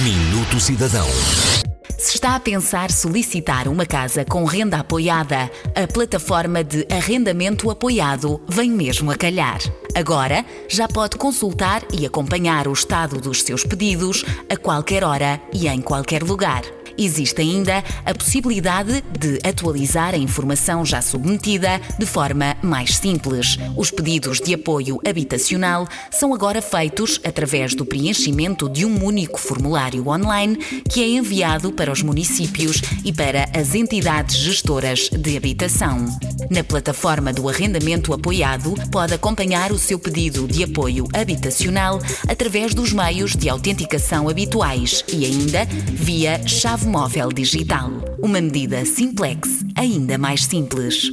Minuto Cidadão. Se está a pensar solicitar uma casa com renda apoiada, a plataforma de arrendamento apoiado vem mesmo a calhar. Agora já pode consultar e acompanhar o estado dos seus pedidos a qualquer hora e em qualquer lugar. Existe ainda a possibilidade de atualizar a informação já submetida de forma mais simples. Os pedidos de apoio habitacional são agora feitos através do preenchimento de um único formulário online que é enviado para os municípios e para as entidades gestoras de habitação. Na plataforma do arrendamento apoiado, pode acompanhar o seu pedido de apoio habitacional através dos meios de autenticação habituais e ainda via chave móvel digital. Uma medida simplex, ainda mais simples.